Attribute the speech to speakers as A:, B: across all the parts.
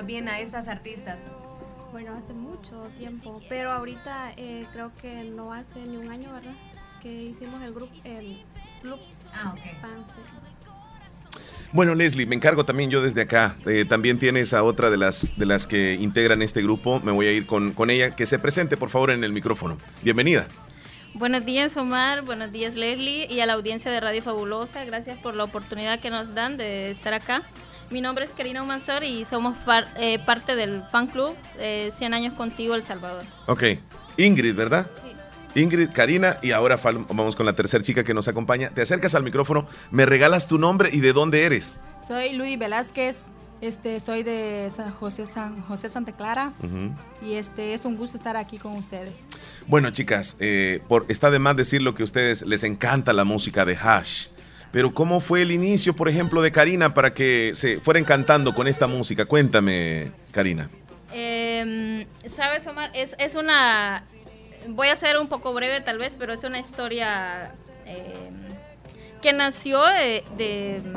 A: más bien a esas artistas?
B: Bueno, hace mucho tiempo, pero ahorita eh, creo que no hace ni un año, ¿verdad? Que hicimos el grupo, el club
A: ah,
C: Bueno, Leslie, me encargo también yo desde acá. Eh, también tienes a otra de las, de las que integran este grupo. Me voy a ir con, con ella. Que se presente, por favor, en el micrófono. Bienvenida.
D: Buenos días, Omar. Buenos días, Leslie. Y a la audiencia de Radio Fabulosa. Gracias por la oportunidad que nos dan de estar acá. Mi nombre es Karina Humansor y somos eh, parte del fan club 100 años contigo, El Salvador.
C: Ok. Ingrid, ¿verdad? Sí. Ingrid, Karina y ahora vamos con la tercera chica que nos acompaña. Te acercas al micrófono, me regalas tu nombre y de dónde eres.
E: Soy Luis Velázquez, este, soy de San José, San José Santa Clara y este es un gusto estar aquí con ustedes.
C: Bueno, chicas, eh, por, está de más decir lo que a ustedes les encanta la música de Hash. Pero ¿cómo fue el inicio, por ejemplo, de Karina para que se fuera encantando con esta música? Cuéntame, Karina.
D: Em, Sabes, Omar, es, es, una... Voy a ser un poco breve tal vez, pero es una historia em, que nació de, em,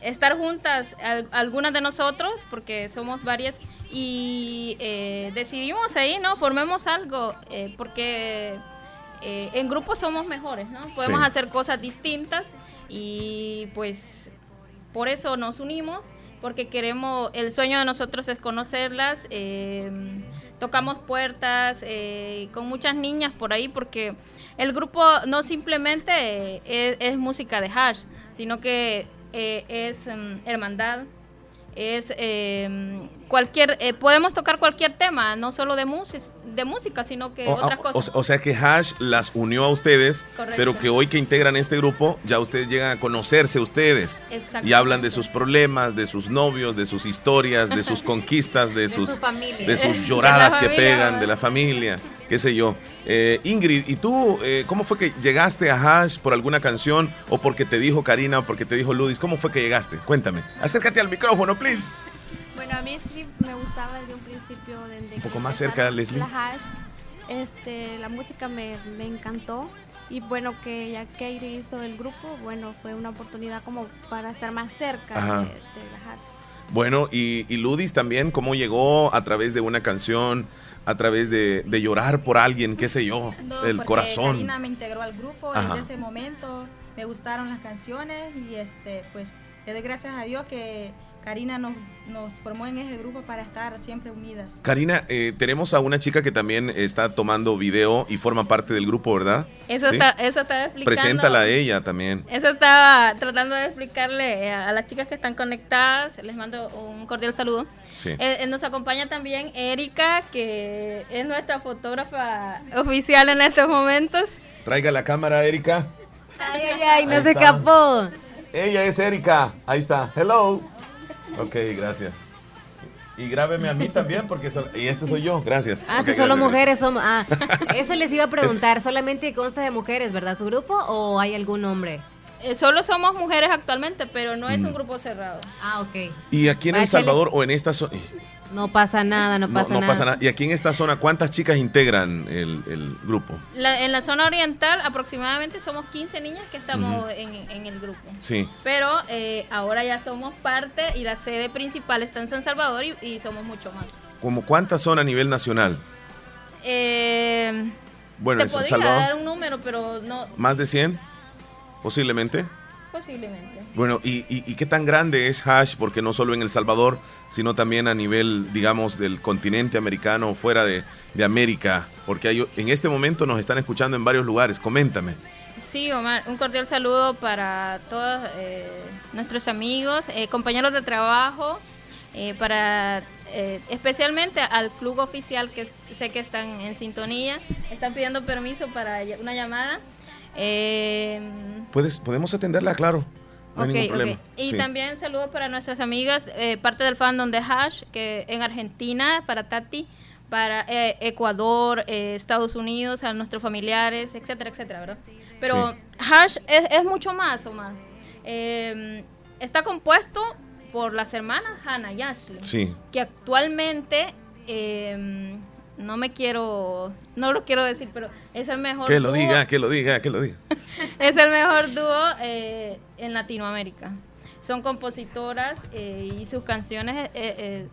D: estar juntas algunas de nosotros, porque somos varias, y eh, decidimos ahí, ¿no? Formemos algo, eh, porque eh, en grupo somos mejores, ¿no? Podemos hacer cosas distintas y pues por eso nos unimos, porque queremos, el sueño de nosotros es conocerlas, eh, tocamos puertas eh, con muchas niñas por ahí, porque el grupo no simplemente es, música de hash, sino que es mm, hermandad, es eh, cualquier eh, podemos tocar cualquier tema no solo de música de música sino que otras cosas.
C: o, sea que Hash las unió a ustedes pero que hoy que integran este grupo ya ustedes llegan a conocerse ustedes y hablan de sus problemas de sus novios de sus historias de sus conquistas de, sus de sus lloradas que pegan de la familia qué sé yo. Eh, Ingrid, ¿y tú eh, cómo fue que llegaste a Hash por alguna canción o porque te dijo Karina o porque te dijo Ludis? ¿Cómo fue que llegaste? Cuéntame. Acércate al micrófono, please.
B: Bueno, a mí sí me gustaba desde un principio.
C: un poco más cerca, Leslie.
B: La Hash, este, la música me, me encantó. Y bueno, que ya Katie hizo el grupo, bueno, fue una oportunidad como para estar más cerca de, la Hash.
C: Bueno, y, y Ludis también, ¿cómo llegó a través de una canción? A través de, de llorar por alguien, qué sé yo, el corazón.
E: Karina me integró al grupo desde ese momento, me gustaron las canciones y este, pues le doy gracias a Dios que Karina nos, nos, formó en ese grupo para estar siempre unidas.
C: Karina, eh, tenemos a una chica que también está tomando video y forma parte del grupo, ¿verdad?
D: Eso, está, eso estaba explicando.
C: Preséntala a ella también.
D: Eso estaba tratando de explicarle a, las chicas que están conectadas. Les mando un cordial saludo. Sí. Eh, eh, nos acompaña también Erika, que es nuestra fotógrafa oficial en estos momentos.
C: Traiga la cámara, Erika.
A: Ay, ay, ay, no se escapó.
C: Ella es Erika. Ahí está. Hello. Ok, gracias. Y grábeme a mí también, porque y este soy yo, gracias.
A: Ah,
C: okay,
A: solo mujeres somos. Ah, eso les iba a preguntar, ¿solamente consta de mujeres, verdad, su grupo, o hay algún hombre?
D: Eh, solo somos mujeres actualmente, pero no es un mm. grupo cerrado.
A: Ah, ok.
C: ¿Y aquí en El Salvador o en esta zona?
A: No pasa nada, no pasa nada.
C: Pasa nada. ¿Y aquí en esta zona cuántas chicas integran el, grupo?
D: en la zona oriental aproximadamente somos 15 niñas que estamos en, el grupo.
C: Sí.
D: Pero eh, ahora ya somos parte y la sede principal está en San Salvador y, somos mucho más.
C: ¿Cómo cuántas son a nivel nacional?
D: Eh, bueno, te podría dar un número, pero no...
C: ¿Más de 100? Posiblemente.
D: Posiblemente.
C: Bueno, ¿y, y, qué tan grande es Hash? Porque no solo en El Salvador, sino también a nivel, digamos, del continente americano, fuera de, América, porque hay, en este momento nos están escuchando en varios lugares. Coméntame.
D: Sí, Omar, un cordial saludo para todos eh, nuestros amigos, eh, compañeros de trabajo, eh, para especialmente al club oficial que sé que están en sintonía, están pidiendo permiso para una llamada.
C: ¿Puedes, podemos atenderla, claro.
D: Y también saludos para nuestras amigas, eh, parte del fandom de Hash, que en Argentina, para Tati, para eh, Ecuador, eh, Estados Unidos, a nuestros familiares, etcétera, etcétera, ¿verdad? Pero Hash es, mucho más, Omar. Em, está compuesto por las hermanas Hannah y Ashley, que actualmente em, no me quiero, no lo quiero decir, pero es el mejor
C: Que lo diga, que lo diga, que lo diga.
D: es el mejor dúo eh, en Latinoamérica. son compositoras eh, y sus canciones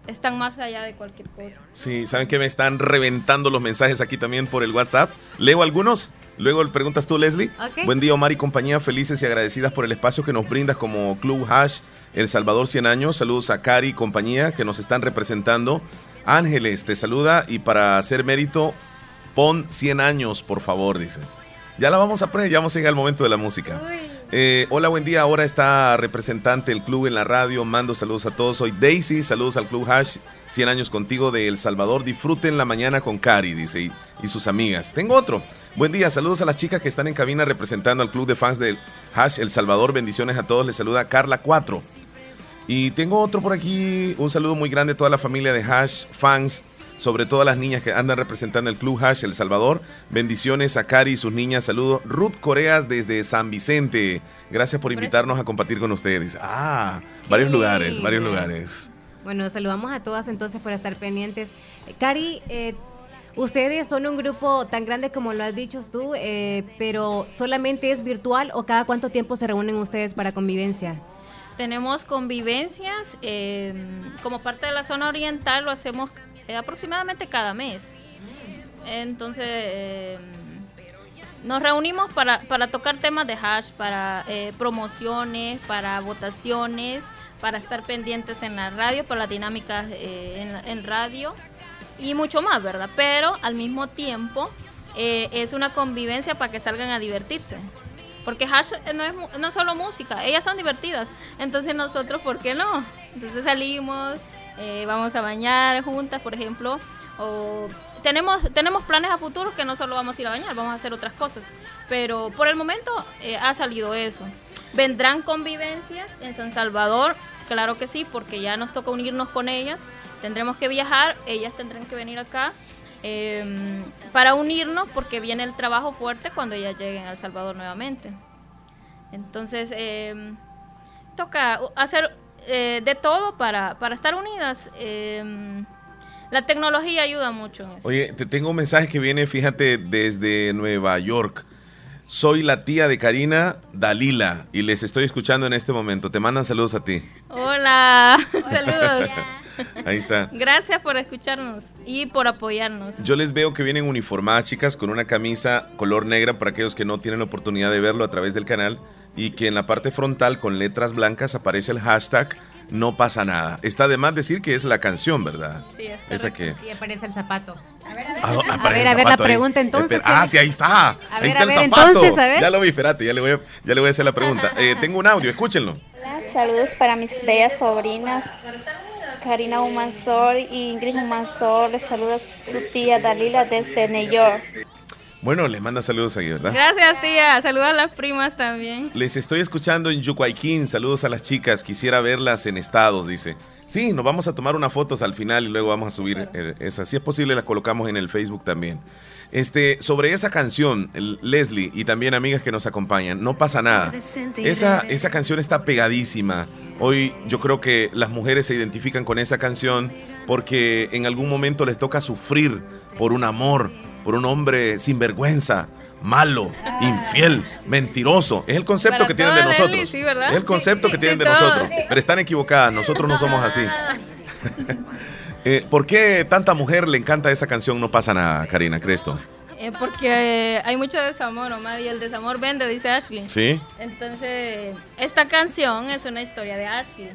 D: están más allá de cualquier cosa.
C: Sí, saben que me están reventando los mensajes aquí también por el WhatsApp. Leo algunos. Luego preguntas tú, Leslie. Buen día, Omar y compañía. Felices y agradecidas por el espacio que nos brindas como Club Hash El Salvador 100 años. Saludos a Cari y compañía que nos están representando. Ángeles te saluda y para hacer mérito, pon 100 años, por favor, dice. Ya la vamos a poner, ya vamos a llegar al momento de la música. Eh, hola, buen día. Ahora está representante del club en la radio. Mando saludos a todos. Soy Daisy. Saludos al Club Hash. 100 años contigo de El Salvador. Disfruten la mañana con Cari, dice, y, sus amigas. Tengo otro. Buen día. Saludos a las chicas que están en cabina representando al club de fans del Hash El Salvador. Bendiciones a todos. Les saluda Carla 4. Y tengo otro por aquí. Un saludo muy grande a toda la familia de Hash fans sobre todo a las niñas que andan representando el Club Hash El Salvador. Bendiciones a Cari y sus niñas. Saludos. Ruth Coreas desde San Vicente. Gracias por invitarnos a compartir con ustedes. Ah, varios lugares, varios lugares.
A: Bueno, saludamos a todas entonces por estar pendientes. Cari, eh, ustedes son un grupo tan grande como lo has dicho tú, eh, pero solamente es virtual o cada cuánto tiempo se reúnen ustedes para convivencia?
D: Tenemos convivencias, eh, como parte de la zona oriental lo hacemos eh, aproximadamente cada mes. Entonces, eh, nos reunimos para, para, tocar temas de hash, para eh, promociones, para votaciones, para estar pendientes en la radio, para las dinámicas en, en, radio y mucho más, ¿verdad? Pero al mismo tiempo es una convivencia para que salgan a divertirse. Porque hash no es no solo música, ellas son divertidas. Entonces nosotros, ¿por qué no? Entonces salimos, eh, vamos a bañar juntas, por ejemplo, o tenemos, tenemos planes a futuro que no solo vamos a ir a bañar, vamos a hacer otras cosas, pero por el momento eh, ha salido eso. ¿Vendrán convivencias en San Salvador? Claro que sí, porque ya nos toca unirnos con ellas, tendremos que viajar, ellas tendrán que venir acá. Em, para unirnos porque viene el trabajo fuerte cuando ellas lleguen a El Salvador nuevamente. Entonces, em, toca hacer eh, de todo para, para estar unidas. Em, la tecnología ayuda mucho en eso.
C: Oye, te tengo un mensaje que viene, fíjate, desde Nueva York. Soy la tía de Karina Dalila y les estoy escuchando en este momento. Te mandan saludos a ti.
D: Hola, saludos.
C: Ahí está.
D: Gracias por escucharnos y por apoyarnos.
C: Yo les veo que vienen uniformadas, chicas, con una camisa color negra para aquellos que no tienen la oportunidad de verlo a través del canal y que en la parte frontal con letras blancas aparece el hashtag no pasa nada. Está de más decir que es la canción, ¿verdad?
A: Sí, es Esa que... Y aparece el zapato.
C: A ver, a ver. Ah, a ver, a ver la
A: pregunta entonces.
C: Ah, sí, ahí está. ahí está el zapato. Ya lo vi, espérate, ya le voy a, ya le voy a hacer la pregunta. Eh, tengo un audio, escúchenlo.
F: Hola, saludos para mis bellas sobrinas. Karina Humansor y Ingrid Humansor. Les saluda su tía Dalila desde New York.
C: Bueno, les manda saludos ahí, ¿verdad?
D: Gracias, tía. Saludos a las primas también.
C: Les estoy escuchando en Yucuayquín. Saludos a las chicas. Quisiera verlas en estados, dice. Sí, nos vamos a tomar unas fotos al final y luego vamos a subir eh, esa. Si es posible, la colocamos en el Facebook también. Este, sobre esa canción, Leslie y también amigas que nos acompañan, no pasa nada. Esa, esa canción está pegadísima. Hoy yo creo que las mujeres se identifican con esa canción porque en algún momento les toca sufrir por un amor, por un hombre sinvergüenza, malo, infiel, mentiroso. Es el concepto que tienen de nosotros. es el concepto que tienen de nosotros. Pero están equivocadas, nosotros no somos así. eh, ¿Por qué tanta mujer le encanta esa canción No pasa nada, Karina Cresto?
D: Eh, porque hay mucho desamor, Omar, y el desamor vende, dice Ashley.
C: Sí.
D: Entonces, esta canción es una historia de Ashley,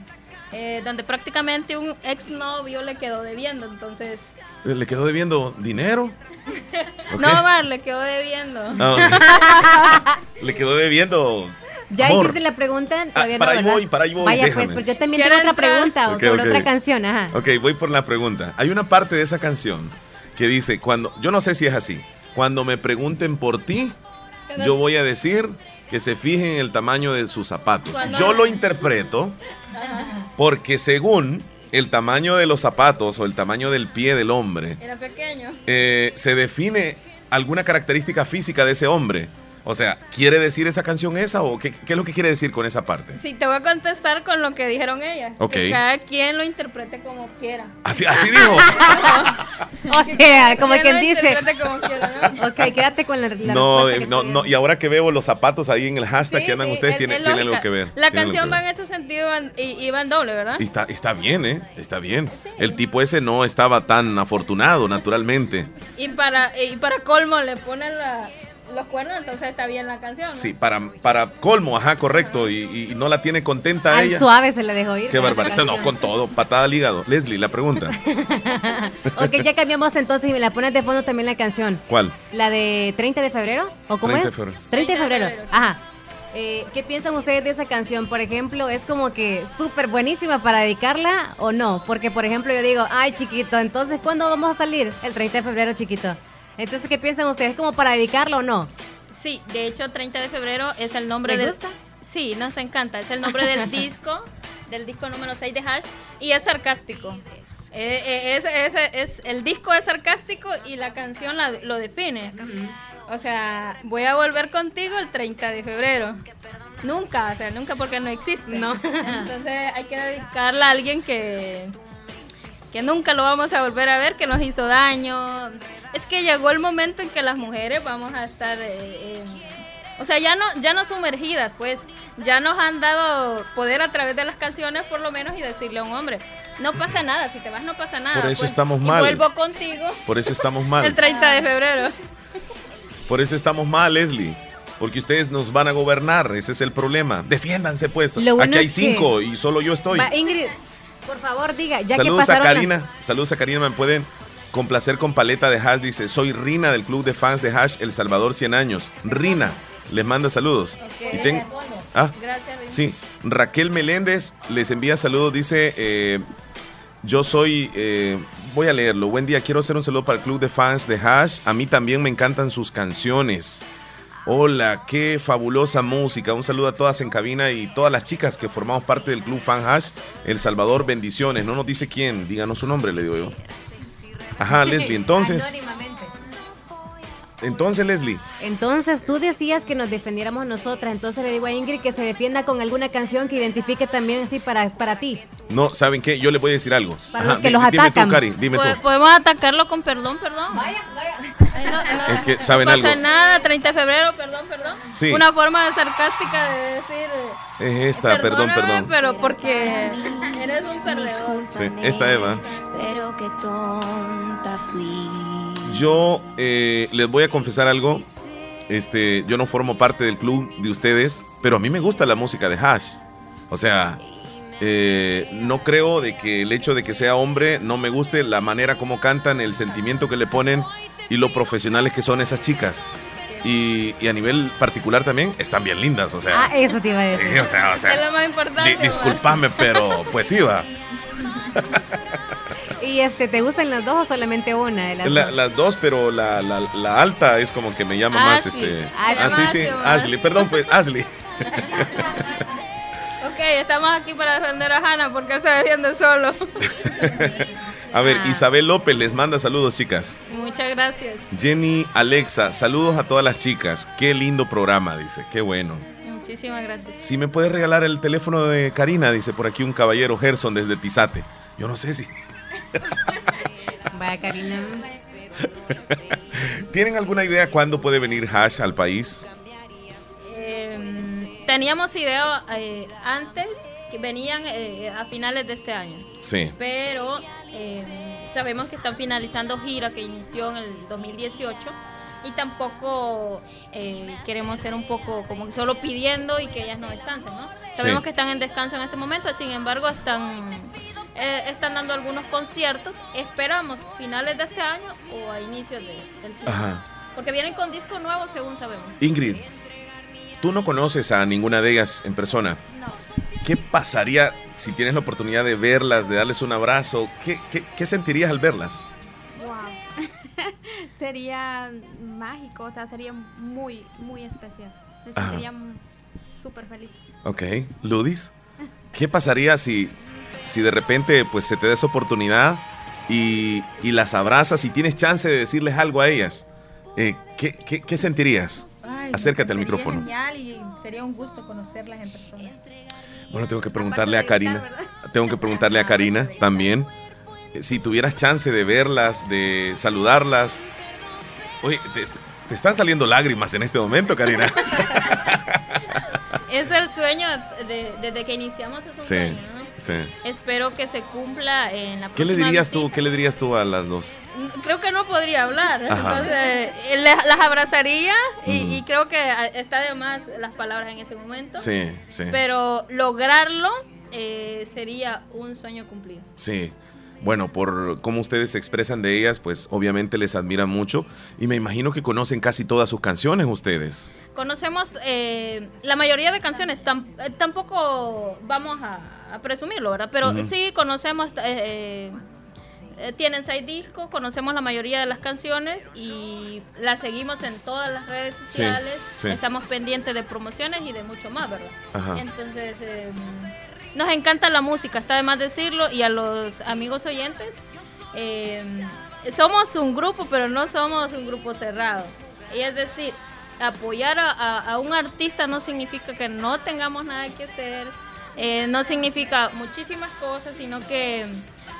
D: eh, donde prácticamente un exnovio le quedó debiendo, entonces
C: ¿Le quedó debiendo dinero?
D: No, Omar, le quedó debiendo.
C: Ah, le quedó debiendo.
A: Ya hiciste la pregunta,
C: ah, todavía para ahí voy, para ahí voy.
A: Vaya pues, porque yo también tengo otra pregunta sobre otra canción, ajá.
C: Ok, voy por la pregunta. Hay una parte de esa canción que dice, cuando, yo no sé si es así, cuando me pregunten por ti, yo voy a decir que se fijen en el tamaño de sus zapatos. Yo lo interpreto porque según el tamaño de los zapatos o el tamaño del pie del hombre.
D: Era pequeño.
C: Eh, se define alguna característica física de ese hombre. O sea, ¿quiere decir esa canción esa o qué, qué, es lo que quiere decir con esa parte?
D: Sí, te voy a contestar con lo que dijeron ellas. Que cada quien lo interprete como quiera.
C: Así, así dijo.
A: o sea, como quien dice. Como quiera, ¿no? Ok, quédate con la,
C: no, eh, no, no, y ahora que veo los zapatos ahí en el hashtag que andan ustedes, tiene, tiene, algo que ver.
D: La canción va en ese sentido y, va en doble, ¿verdad?
C: Y está, está bien, ¿eh? Está bien. El tipo ese no estaba tan afortunado, naturalmente.
D: Y para, y para colmo le ponen la los cuernos, entonces está bien la canción.
C: Sí, para, para colmo, ajá, correcto. Y, no la tiene contenta
A: Al
C: ella.
A: suave se le dejó ir.
C: Qué barbaridad. No, con todo, patada al hígado. Leslie, la pregunta.
A: ok, ya cambiamos entonces y me la pones de fondo también la canción.
C: ¿Cuál?
A: La de 30 de febrero. ¿O cómo 30 es? De febrero. 30 de febrero. Ajá. Eh, ¿Qué piensan ustedes de esa canción? Por ejemplo, ¿es como que súper buenísima para dedicarla o no? Porque, por ejemplo, yo digo, ay, chiquito, entonces, ¿cuándo vamos a salir? El 30 de febrero, chiquito. Entonces, ¿qué piensan ustedes? ¿Como para dedicarlo o no?
D: Sí, de hecho, 30 de febrero es el nombre de. gusta? Sí, nos encanta. Es el nombre del disco, del disco número 6 de Hash, y es sarcástico. Eh, eh, es, es, el disco es sarcástico y la canción lo define. O sea, voy a volver contigo el 30 de febrero. Nunca, o sea, nunca porque no existe. No. Entonces hay que dedicarla a alguien que, que nunca lo vamos a volver a ver, que nos hizo daño, es que llegó el momento en que las mujeres vamos a estar, eh, o sea, ya no, ya no sumergidas, pues, ya nos han dado poder a través de las canciones, por lo menos, y decirle a un hombre, no pasa nada, si te vas no pasa nada.
C: Por eso pues, estamos mal.
D: vuelvo contigo.
C: Por eso estamos mal.
D: el 30 de febrero.
C: Por eso estamos mal, Leslie. Porque ustedes nos van a gobernar, ese es el problema. Defiéndanse, pues. Aquí hay cinco y solo yo estoy.
A: Ingrid, por favor, diga, ya
C: saludos
A: que
C: a Karina, saludos a Karina, me pueden Complacer con paleta de hash, dice, soy Rina del club de fans de hash El Salvador 100 años. Rina, les manda saludos. Y ah, sí, Raquel Meléndez les envía saludos, dice, eh, yo soy, eh, voy a leerlo, buen día, quiero hacer un saludo para el club de fans de hash, a mí también me encantan sus canciones. Hola, qué fabulosa música. Un saludo a todas en cabina y todas las chicas que formamos parte del Club Fan Hash El Salvador. Bendiciones. No nos dice quién, díganos su nombre, le digo yo. Ajá, Leslie, entonces. Entonces, Leslie.
A: Entonces, tú decías que nos defendiéramos nosotras. Entonces le digo a Ingrid que se defienda con alguna canción que identifique también así para, para ti.
C: No, ¿saben qué? Yo le voy a decir algo.
A: Para los que los atacan.
C: Dime tú, Cari,
D: Podemos atacarlo con perdón, perdón. Vaya,
C: es que, ¿saben algo?
D: No pasa nada, 30 de febrero, perdón, perdón. Sí. Una forma sarcástica de decir...
C: Es esta, perdón, perdón.
D: Pero porque eres un perdedor.
C: Sí, esta Eva. Pero qué tonta fui. Yo eh, les voy a confesar algo. Este, yo no formo parte del club de ustedes, pero a mí me gusta la música de Hash. O sea, eh, no creo de que el hecho de que sea hombre no me guste la manera como cantan, el sentimiento que le ponen y lo profesionales que son esas chicas. Y, a nivel particular también están bien lindas, o sea.
A: Ah, eso te iba a decir.
C: Sí, o sea, o sea.
D: Es lo más importante.
C: disculpame, pero pues va.
A: ¿Y este, te gustan las dos o solamente una de las
C: dos? Las dos, pero la, la, alta es como que me llama más este. Ashley. Ah, sí, sí, Ashley. Perdón, pues, Ashley.
D: ok, estamos aquí para defender a Hannah porque él se defiende solo.
C: A ver, ah. Isabel López les manda saludos, chicas.
D: Muchas gracias.
C: Jenny Alexa, saludos a todas las chicas. Qué lindo programa, dice. Qué bueno.
D: Muchísimas gracias.
C: Si me puedes regalar el teléfono de Karina, dice por aquí un caballero Gerson desde Tizate. Yo no sé si.
A: Vaya, Karina.
C: ¿Tienen alguna idea cuándo puede venir Hash al país?
D: Em, teníamos idea eh, antes que venían eh, a finales de este año.
C: Sí.
D: Pero em, sabemos que están finalizando gira que inició en el 2018 y tampoco eh, queremos ser un poco como solo pidiendo y que ellas no descansen, ¿no? Sabemos que están en descanso en este momento, sin embargo están eh, están dando algunos conciertos. Esperamos finales de este año o a inicios de, del siguiente. Porque vienen con disco nuevo, según sabemos.
C: Ingrid, tú no conoces a ninguna de ellas en persona. ¿Qué pasaría si tienes la oportunidad de verlas, de darles un abrazo? ¿Qué, qué, sentirías al verlas?
B: Wow. sería mágico, o sea, sería muy, muy especial. Me sentiría súper feliz.
C: Ok. ¿Ludis? ¿Qué pasaría si si de repente pues se te da esa oportunidad y, las abrazas y tienes chance de decirles algo a ellas, eh, ¿qué, sentirías? Acércate al micrófono.
E: Genial y sería un gusto conocerlas en persona.
C: Bueno, tengo que preguntarle a Karina. tengo que preguntarle a Karina también. Si tuvieras chance de verlas, de saludarlas. Oye, te, están saliendo lágrimas en este momento, Karina.
D: es el sueño desde que iniciamos, es un sueño, Sí. Espero que se cumpla en la
C: ¿Qué le dirías tú? ¿Qué le dirías tú a las dos?
D: Creo que no podría hablar. Entonces, eh, las abrazaría y, creo que está de más las palabras en ese momento.
C: Sí, sí.
D: Pero lograrlo eh, sería un sueño cumplido.
C: Sí. Bueno, por cómo ustedes se expresan de ellas, pues obviamente les admiran mucho y me imagino que conocen casi todas sus canciones ustedes.
D: Conocemos eh, la mayoría de canciones, tampoco vamos a a presumirlo, ¿verdad? Pero sí conocemos, eh, eh, tienen seis discos, conocemos la mayoría de las canciones y las seguimos en todas las redes sociales, estamos pendientes de promociones y de mucho más, ¿verdad? Entonces, em, nos encanta la música, está de más decirlo, y a los amigos oyentes, em, somos un grupo, pero no somos un grupo cerrado. Y es decir, apoyar a, a un artista no significa que no tengamos nada que hacer, eh, no significa muchísimas cosas, sino que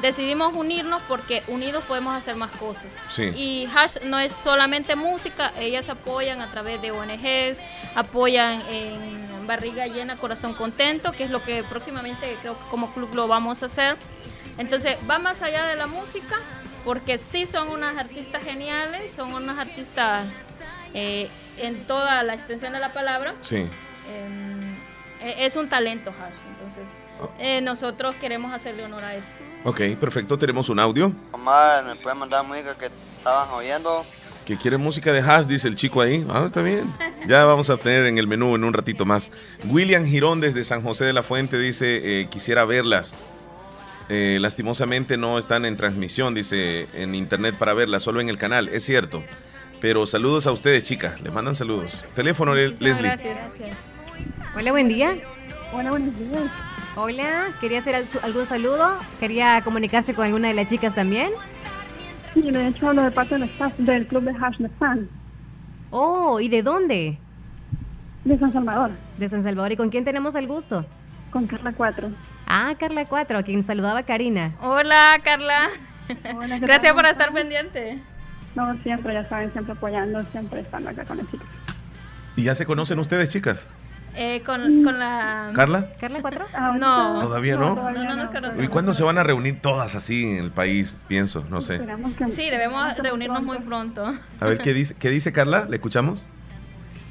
D: decidimos unirnos porque unidos podemos hacer más cosas. Y Hash no es solamente música, ellas apoyan a través de ONGs, apoyan en Barriga Llena, Corazón Contento, que es lo que próximamente creo que como club lo vamos a hacer. Entonces va más allá de la música, porque sí son unas artistas geniales, son unas artistas eh, en toda la extensión de la palabra.
C: Sí.
D: Em, e, es un talento, Hash. Entonces, ah. eh, nosotros queremos hacerle honor a eso.
C: Ok, perfecto. Tenemos un audio.
G: Omar, ¿me puede mandar música que estaban oyendo?
C: Que quiere música de Hash, dice el chico ahí. Ah, está bien. Ya vamos a tener en el menú en un ratito más. William Girón desde San José de la Fuente dice, eh, quisiera verlas. Eh, lastimosamente no están en transmisión, dice, en internet para verlas, solo en el canal. Es cierto. Pero saludos a ustedes, chicas. Les mandan saludos. Teléfono, Leslie. Gracias, gracias.
A: Hola, buen día.
H: Hola, buenos días.
A: Hola, ¿quería hacer algún saludo? ¿Quería comunicarse con alguna de las chicas también?
H: Sí, de hecho hablo de parte del staff del club de Hash Fan.
A: Oh, ¿y de dónde?
H: De San Salvador.
A: De San Salvador. ¿Y con quién tenemos el gusto?
H: Con Carla 4.
A: Ah, Carla 4, a quien saludaba Karina.
D: Hola, Carla. Hola, Gracias por estar pendiente.
H: No, siempre, ya saben, siempre apoyando, siempre estando acá con las chicas.
C: ¿Y ya se conocen ustedes, chicas?
D: Eh, con, con, la...
C: ¿Carla?
A: ¿Carla 4?
D: Ah, no.
C: ¿Todavía no? No, no, no, ¿Y cuándo se van a reunir todas así en el país? Pienso, no sé.
D: Sí, debemos reunirnos muy pronto.
C: A ver, ¿qué dice, qué dice Carla? ¿Le escuchamos?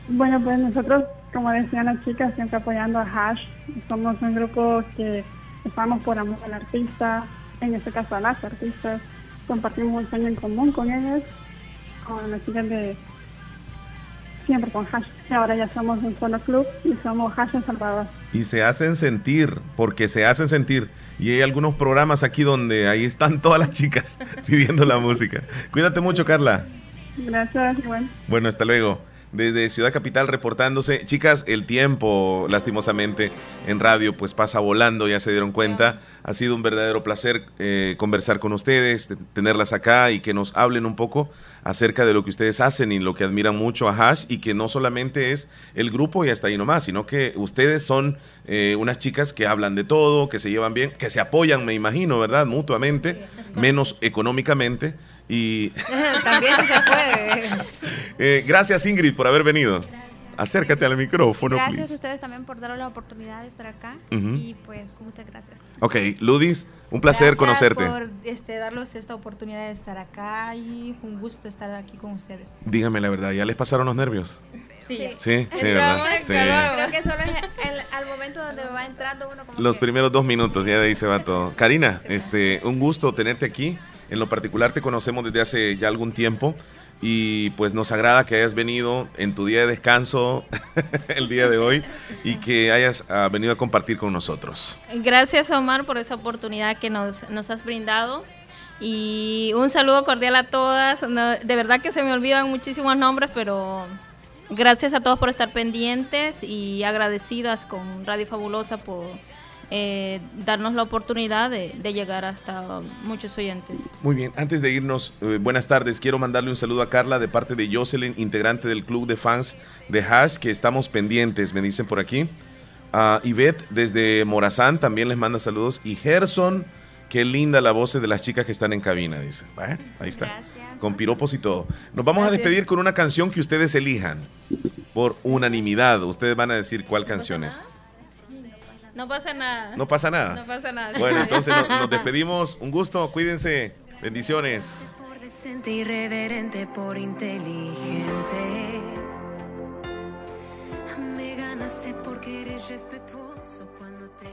H: Bueno, pues nosotros, como decían las chicas, siempre apoyando a Hash. Somos un grupo que estamos por amor al artista, en este caso a las artistas. Compartimos un sueño en común con ellas, con las chicas de siempre con Hash. Ahora ya somos un solo club y somos Hash en Salvador.
C: Y se hacen sentir, porque se hacen sentir. Y hay algunos programas aquí donde ahí están todas las chicas pidiendo la música. Cuídate mucho, Carla.
H: Gracias, bueno.
C: Bueno, hasta luego. Desde Ciudad Capital reportándose. Chicas, el tiempo, lastimosamente, en radio, pues pasa volando, ya se dieron cuenta. Ha sido un verdadero placer eh, conversar con ustedes, tenerlas acá y que nos hablen un poco acerca de lo que ustedes hacen y lo que admiran mucho a Hash y que no solamente es el grupo y hasta ahí nomás, sino que ustedes son eh, unas chicas que hablan de todo, que se llevan bien, que se apoyan, me imagino, ¿verdad? Mutuamente, menos económicamente. Y
A: también se puede.
C: Eh, gracias Ingrid por haber venido. Acércate al micrófono.
B: Gracias a ustedes también por darnos la oportunidad de estar acá. Y pues muchas gracias.
C: Ok, Ludis, un placer conocerte.
E: por este, darles esta oportunidad de estar acá y un gusto estar aquí con ustedes.
C: Dígame la verdad, ¿ya les pasaron los nervios?
E: Sí.
C: Sí, sí, ¿verdad?
B: Sí. Creo que solo es al momento donde va entrando uno como
C: Los primeros dos minutos, ya de ahí se va todo. Karina, este, un gusto tenerte aquí. En lo particular te conocemos desde hace ya algún tiempo y pues nos agrada que hayas venido en tu día de descanso el día de hoy y que hayas ah, venido a compartir con nosotros.
D: Gracias Omar por esa oportunidad que nos, nos has brindado y un saludo cordial a todas. de verdad que se me olvidan muchísimos nombres, pero gracias a todos por estar pendientes y agradecidas con Radio Fabulosa por eh, darnos la oportunidad de, llegar hasta muchos oyentes.
C: Muy bien, antes de irnos, eh, buenas tardes. Quiero mandarle un saludo a Carla de parte de Jocelyn, integrante del club de fans de Hash, que estamos pendientes, me dicen por aquí. A Ivette desde Morazán también les manda saludos. Y Gerson, qué linda la voz de las chicas que están en cabina, dice. ahí está. Con piropos y todo. Nos vamos a despedir con una canción que ustedes elijan por unanimidad. Ustedes van a decir cuál canción es.
D: No pasa nada.
C: No pasa nada.
D: No pasa nada.
C: Bueno, entonces nos, despedimos. Un gusto, cuídense. Bendiciones.
I: Por decente, irreverente, por inteligente. Me ganaste porque eres respetuoso cuando te